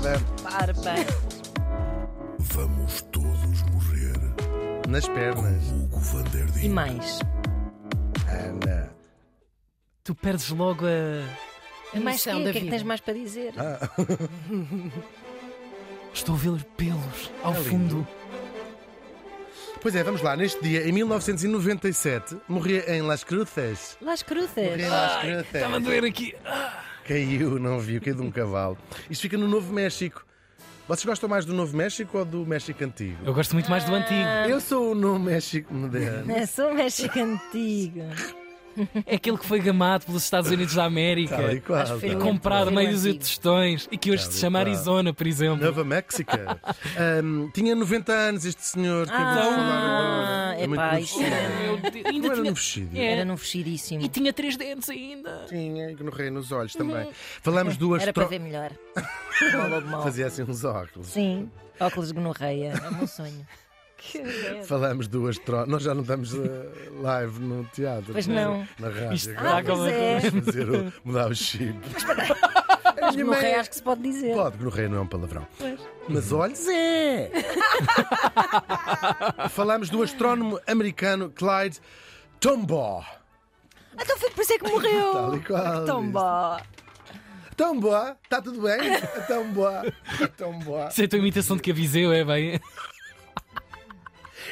merda. Parabéns. Vamos todos morrer. Nas pernas. Hugo Van der E mais? Ana. Tu perdes logo a. A mais noção da O que é que vida. tens mais para dizer? Estou a ver pelos ao É fundo. Pois é, vamos lá. Neste dia, em 1997, morria em Las Cruces. Las Cruces. Morria em Las Cruces. Estava a doer aqui. Caiu, não viu, caiu de um cavalo. Isto fica no Novo México. Vocês gostam mais do Novo México ou do México Antigo? Eu gosto muito mais do antigo. Eu sou no México moderno. É só o México antigo. É aquele que foi gamado pelos Estados Unidos da América. Tal e qual, que e comprado meio de tostões. E que hoje Tal se chama. Arizona, por exemplo. Nova Méxica. Ahm, tinha 90 anos este senhor que Ah, Deus, Não Ainda era tinha... no vestido. É. Era num vestidíssimo. E tinha três dentes ainda. Tinha, e que no rei nos olhos também. Falamos duas Era para ver melhor. Fazia assim uns óculos. Sim, óculos de gonorreia. É o meu sonho. Falamos duas tropas. Nós já não estamos eh, live no teatro. Pois né? não. Na rádio. Isto Ah, pois é. fazer o- mudar o chip. Mas gonorreia acho que se pode dizer. Pode, gonorreia não é um palavrão. Pois. Mas olhos é! Falamos do astrónomo americano Clyde Tombaugh. Então foi por isso é que morreu. Tal e qual, Tão viste? bom. Tombaugh, está tudo bem? Tombaugh, Tombaugh. Isso é a tua imitação de Caviseu, é bem.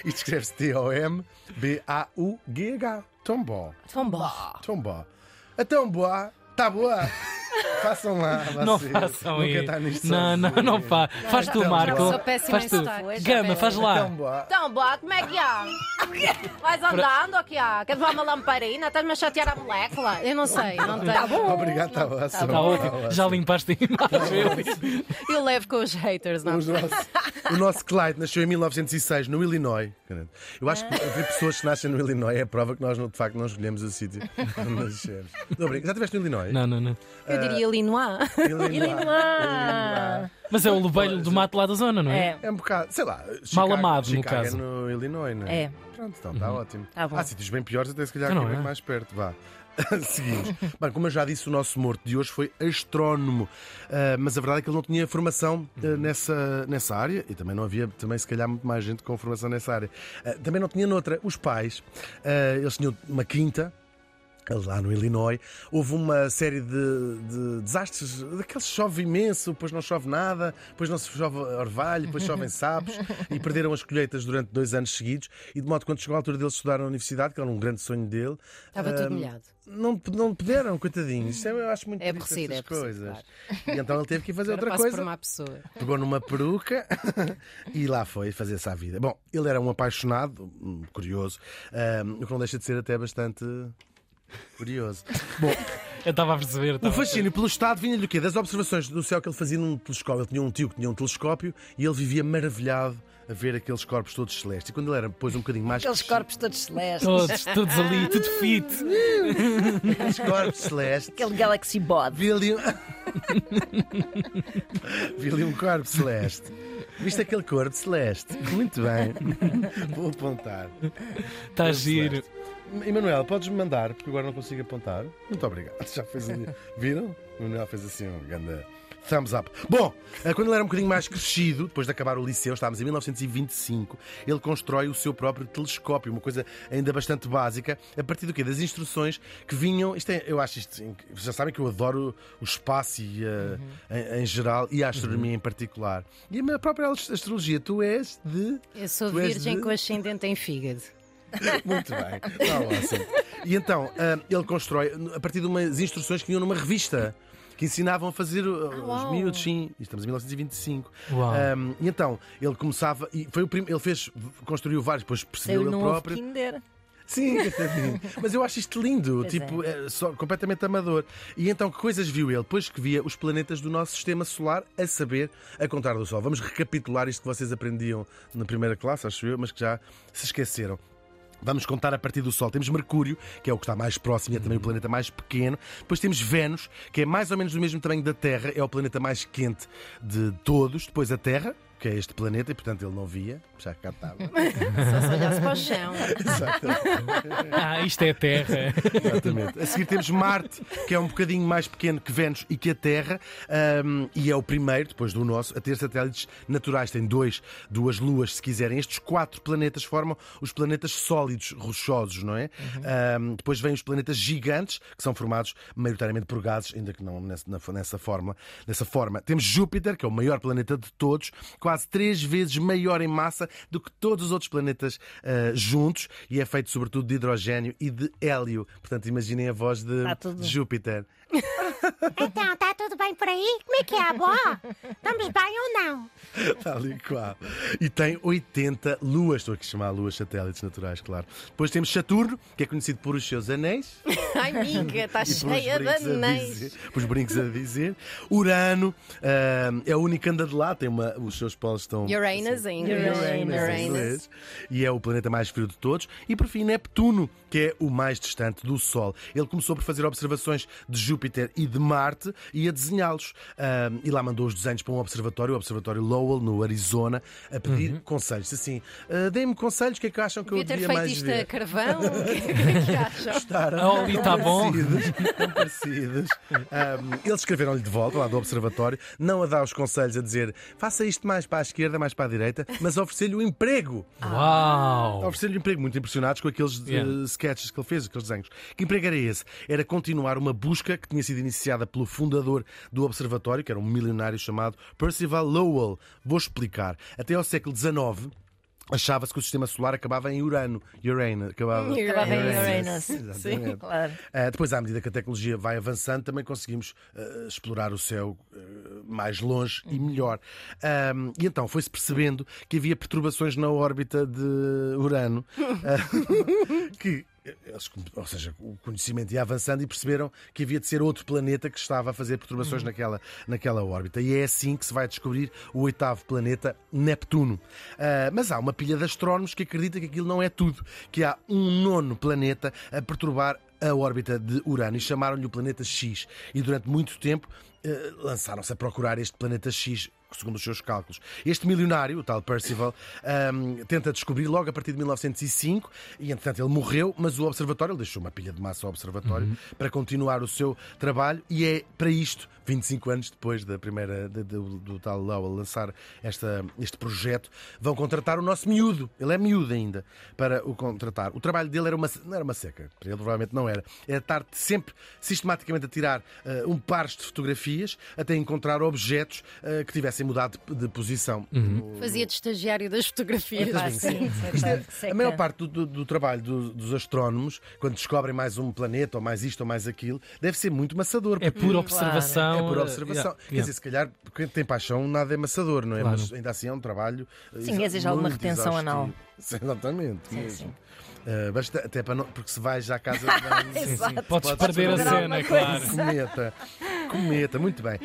Isto escreve-se T-O-M-B-A-U-G-H. Tão bom. Tombaugh. A Tombaugh está boa. Façam lá. Não vocês. façam Nunca isso. está nisto Não, não, sozinho. não faz. Faz tu, Então, Marco. eu sou péssima Faz tu. Gama, faz lá. Tombaugh. Então, boa, como é que é? Vais andando aqui, ó. Queres levar uma lamparina? Estás-me a chatear a molécula? Eu não sei, não tenho. Tá bom. Obrigado, está ótimo. Está ótimo. Já limpaste a imagem. Eu levo com os haters, não. Os nossos- o nosso Clyde nasceu em 1906 no Illinois. Eu acho que haver pessoas que nascem no Illinois é a prova que nós, de facto, não escolhemos o sítio onde nascemos. Não. Já estiveste no Illinois? Não, não, não. Eu diria Linois. Illinois. Illinois. Mas é o lobeiro do mato lá da zona, não é? É, É um bocado, sei lá. Chicago, Mal amado, no Chicago caso. É no Illinois, não é? é. Pronto, então está ótimo. Tá bom. Há sítios bem piores, até se calhar Não, aqui não muito é? mais perto. Vá. Seguimos. Bem, como eu já disse, o nosso morto de hoje foi astrónomo. Ah, mas a verdade é que ele não tinha formação ah, nessa, nessa área e também não havia, também se calhar, muito mais gente com formação nessa área. Ah, também não tinha noutra. Os pais, eles tinham uma quinta. Lá no Illinois, houve uma série de, de desastres, daqueles que chove imenso, depois não chove nada, depois não se chove orvalho, depois chovem sapos, e perderam as colheitas durante dois anos seguidos. E de modo que quando chegou a altura deles estudar na universidade, que era um grande sonho dele, Estava ah, tudo molhado. não, não puderam, coitadinhos. Isto é- eu acho muito É triste é coisas. E então ele teve que fazer outra coisa. uma pessoa. Pegou numa peruca e lá foi fazer-se à vida. Bom, ele era um apaixonado, um curioso, ah, o que não deixa de ser até bastante curioso. Bom, Eu estava a perceber. o estava a fascínio pelo Estado vinha-lhe o quê? Das observações do céu que ele fazia num telescópio. Ele tinha um tio que tinha um telescópio e ele vivia maravilhado a ver aqueles corpos todos celestes. E quando ele era depois um bocadinho mais Aqueles corpos todos celestes. Todos, todos ali, tudo fit. aqueles corpos celestes, Aquele Galaxy Bod. vi ali um... vi ali um corpo celeste. Viste aquele corpo celeste? Muito bem. Vou apontar. Está a giro. Emanuel, podes-me mandar, porque agora não consigo apontar. Muito obrigado. Já fez ali. Viram? O Emanuel fez assim um grande thumbs up. Bom, eh, quando ele era um bocadinho mais crescido, depois de acabar o liceu, estávamos em 1925, ele constrói o seu próprio telescópio, uma coisa ainda bastante básica, a partir do quê? Das instruções que vinham. Isto é, eu acho isto. Vocês já sabem que eu adoro o espaço e, eh, em, em geral e a astronomia em particular. E a minha própria ast- astrologia, tu és de. Eu sou virgem de- com ascendente em fígado. Muito bem, está ótimo. E então, ah, ele constrói a partir de umas instruções que vinham numa revista. Que ensinavam a fazer uh, os miúdos, sim. Estamos em 1925. Uau. Um, e então, ele começava. E foi o prim... Ele fez, construiu vários, depois percebeu ele próprio. Kinder. Sim. Mas eu acho isto lindo, Pois tipo, é só, completamente amador. E então, que coisas viu ele? Depois que via os planetas do nosso sistema solar, a saber, a contar do Sol. Vamos recapitular isto que vocês aprendiam na primeira classe, acho eu, mas que já se esqueceram. Vamos contar a partir do Sol. Temos Mercúrio, que é o que está mais próximo e é também o planeta mais pequeno. Depois temos Vênus, que é mais ou menos do mesmo tamanho da Terra, é o planeta mais quente de todos. Depois a Terra, que é este planeta, e portanto ele não via. Já cá estava. Só se olhasse para o chão. Ah, isto é terra. Exatamente. A seguir temos Marte, que é um bocadinho mais pequeno que Vênus e que a Terra, ahm, e é o primeiro, depois do nosso, a ter satélites naturais. Tem dois, duas luas, se quiserem. Estes quatro planetas formam os planetas sólidos, rochosos, não é? Ahm, depois vêm os planetas gigantes, que são formados maioritariamente por gases, ainda que não nessa, nessa forma. Nessa forma. Temos Júpiter, que é o maior planeta de todos, quase três vezes maior em massa do que todos os outros planetas ah, juntos, e é feito sobretudo de hidrogênio e de hélio. Portanto, imaginem a voz de, tudo. de Júpiter. Então, está bem por aí? Como é que é, avó? Estamos bem ou não? Tal e qual. E tem 80 luas, estou aqui a chamar luas satélites naturais, claro. Depois temos Saturno, que é conhecido por os seus anéis. Ai, miga, está cheia de anéis. pelos brincos a dizer. Urano ah, é o único que anda de lá, tem uma, os seus polos estão. Uranus em inglês. Uranus, em Uranus. inglês. E é o planeta mais frio de todos. E por fim, Neptuno, que é o mais distante do Sol. Ele começou por fazer observações de Júpiter e de Marte e a desenhá-los. Ah, e lá mandou os desenhos para um observatório, o Observatório Lowell, no Arizona, a pedir conselhos. Assim, ah, deem-me conselhos, o que é que acham que Devia eu ter devia feito mais isto ver? a carvão. O que é que acham? Gostaram? A Oli tá bom. Parecidos, tão parecidos. Ahm, eles escreveram-lhe de volta, lá do Observatório, não a dar os conselhos a dizer faça isto mais para a esquerda, mais para a direita, mas a oferecer-lhe um emprego. Uau! Oferecer-lhe um emprego, muito impressionados com aqueles eh, Yeah. sketches que ele fez, aqueles desenhos. Que emprego era esse? Era continuar uma busca que tinha sido iniciada pelo fundador do Observatório, que era um milionário chamado Percival Lowell. Vou explicar. Até ao século XIX. Achava-se que o sistema solar acabava em Urano. Urano. Acabava, Acabava em Uranus. Uranus. Exatamente. Claro. Uh, depois, à medida que a tecnologia vai avançando, também conseguimos uh, explorar o céu uh, mais longe e melhor. Um, e então foi-se percebendo que havia perturbações na órbita de Urano, que ou seja, o conhecimento ia avançando e perceberam que havia de ser outro planeta que estava a fazer perturbações naquela, naquela órbita. E é assim que se vai descobrir o oitavo planeta, Neptuno. Uh, mas há uma pilha de astrónomos que acredita que aquilo não é tudo, que há um nono planeta a perturbar a órbita de Urano e chamaram-lhe o planeta X. E durante muito tempo eh, lançaram-se a procurar este planeta X, segundo os seus cálculos. Este milionário, o tal Percival, ahm, tenta descobrir logo a partir de 1905 e, entretanto, ele morreu, mas o observatório, ele deixou uma pilha de massa ao observatório para continuar o seu trabalho e é para isto, 25 anos depois da primeira, de- do, do tal Lowell lançar esta, este projeto, vão contratar o nosso miúdo. Ele é miúdo ainda para o contratar. O trabalho dele era uma, não era uma seca, para ele provavelmente não era. Era estar sempre sistematicamente a tirar eh, um pares de fotografias até encontrar objetos eh, que tivessem mudado de, de posição. No- Fazia de estagiário das fotografias. Pá, sim, é- a maior parte do, do- do trabalho do- dos astrónomos, quando descobrem mais um planeta, ou mais isto ou mais aquilo, deve ser muito maçador. É porque por observação. é por eh, observação. yeah, Quer dizer, se calhar, quem tem paixão, nada é maçador, não é? Claro. Mas ainda assim é um trabalho. eh, Sim, exige alguma retenção anal. Sim, exatamente. Sim, mesmo. sim. Eh, basta, até para não, porque se vais já à casa de banho. Sim, sim. Podes Podes perder a cena, claro. Cometa. Cometa, muito bem.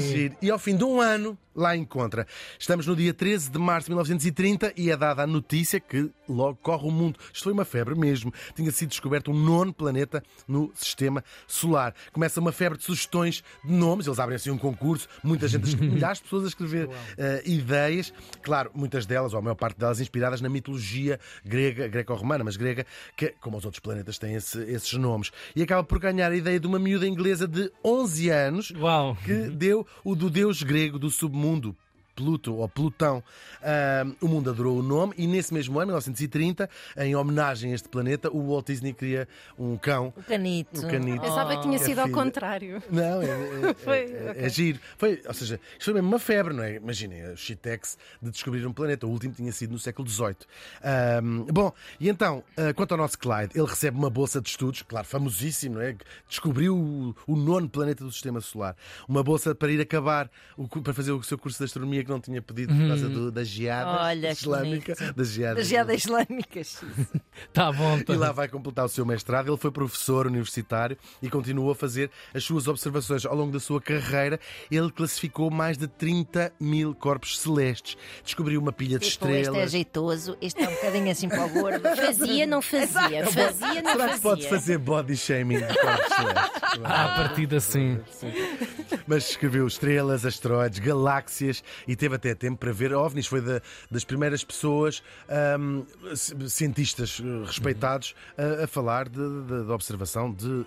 Giro. E ao fim de um ano, lá encontra. Estamos no dia 13 de março de 1930 e é dada a notícia que logo corre o mundo. Isto foi uma febre mesmo. Tinha sido descoberto um nono planeta no sistema solar. Começa uma febre de sugestões de nomes. Eles abrem assim um concurso, muita gente, milhares de pessoas a escrever eh, ideias. Claro, muitas delas, ou a maior parte delas, inspiradas na mitologia grega, greco-romana, mas grega, que, como os outros planetas, têm esse- esses nomes. E acaba por ganhar a ideia de uma miúda inglesa de 11 anos Uau! que deu o do deus grego do submundo. Pluto ou Plutão. Ah, o mundo adorou o nome e nesse mesmo ano, 1930, em homenagem a este planeta, o Walt Disney cria um cão. O canito. O canito. Pensava que tinha a sido ao filha- contrário. Não, é, é, Foi, é- ok. é giro. Foi, ou seja, isto foi mesmo uma febre, não é? Imaginem, a Shitex de descobrir um planeta. O último tinha sido no século XVIII. Ahm, bom, e então, ah, quanto ao nosso Clyde, ele recebe uma bolsa de estudos, claro, famosíssimo, não é? Descobriu o, o nono planeta do Sistema Solar. Uma bolsa para ir acabar, o para fazer o seu curso de astronomia que não tinha pedido por causa do- da geada Olha, que islâmica. Da geada. Das geadas islâmicas. Tá bom, tá E lá vai completar o seu mestrado. Ele foi professor universitário e continuou a fazer as suas observações ao longo da sua carreira. Ele classificou mais de 30 mil corpos celestes. Descobriu uma pilha de Tipo, este é estrelas. jeitoso, este é um bocadinho assim para o gordo. Fazia, não fazia. Fazia, não Será que fazia. pode fazer body shaming de corpos celestes? Ah, a partir assim. Sim. Mas escreveu estrelas, asteroides, galáxias e teve até tempo para ver ovnis. Foi da- das primeiras pessoas, ci- cientistas eh, respeitados, a, a falar de, de- de observação de.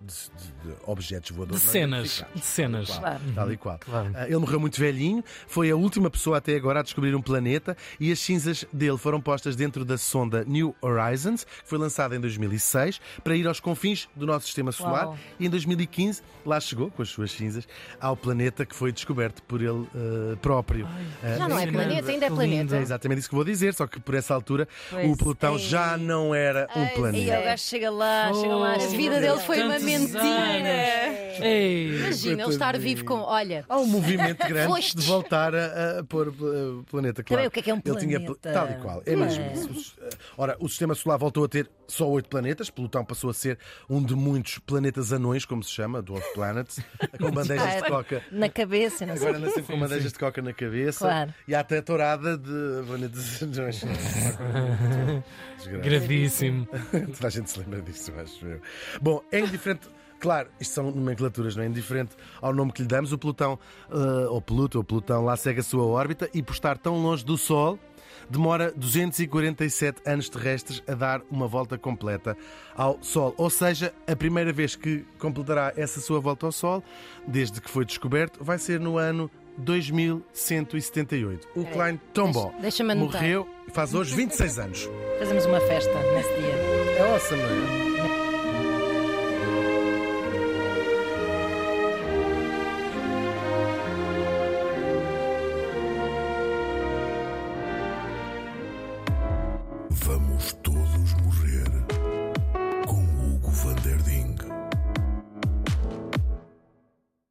De- de- de objetos De voadores. não cenas. De cenas. Claro. Tal e qual. Claro. Ah, Ele morreu muito velhinho, foi a última pessoa até agora a descobrir um planeta e as cinzas dele foram postas dentro da sonda New Horizons, que foi lançada em 2006, para ir aos confins do nosso sistema solar. Uau. E em 2015 lá chegou, com as suas cinzas, ao planeta que foi descoberto por ele ah, próprio. Ah, Já não é planeta, ainda é planeta. é exatamente isso que vou dizer, só que por essa altura Pois. o Plutão já não era um Ai, E planeta. o gajo chega lá, chega lá. Oh, A vida dele foi uma mentira. Ei. Imagina ele estar vivo com. Olha, Há um movimento grande Foste. de voltar a, a pôr uh, o planeta claro. Também o que é que é um Ele tinha planeta? tal e qual. É mesmo É. isso. Uh, Ora, o sistema solar voltou a ter só oito planetas. Plutão passou a ser um de muitos planetas anões, como se chama, Dwarf Planets, com bandejas de coca. Na cabeça, não sei. Agora anda sempre com bandejas de coca na cabeça Claro. e há até tourada de planetas anões. Gravíssimo. Toda a gente se lembra disso, acho eu. Bom, é indiferente. Claro, isto são nomenclaturas, não é? Indiferente ao nome que lhe damos, o Plutão, eh, ou Pluto, ou Plutão, lá segue a sua órbita e por estar tão longe do Sol, demora 247 anos terrestres a dar uma volta completa ao Sol. Ou seja, a primeira vez que completará essa sua volta ao Sol, desde que foi descoberto, vai ser no ano 2178. O Klein Tombaugh deixa-me anotar. morreu, faz hoje 26 anos. Fazemos uma festa nesse dia. É awesome, não é?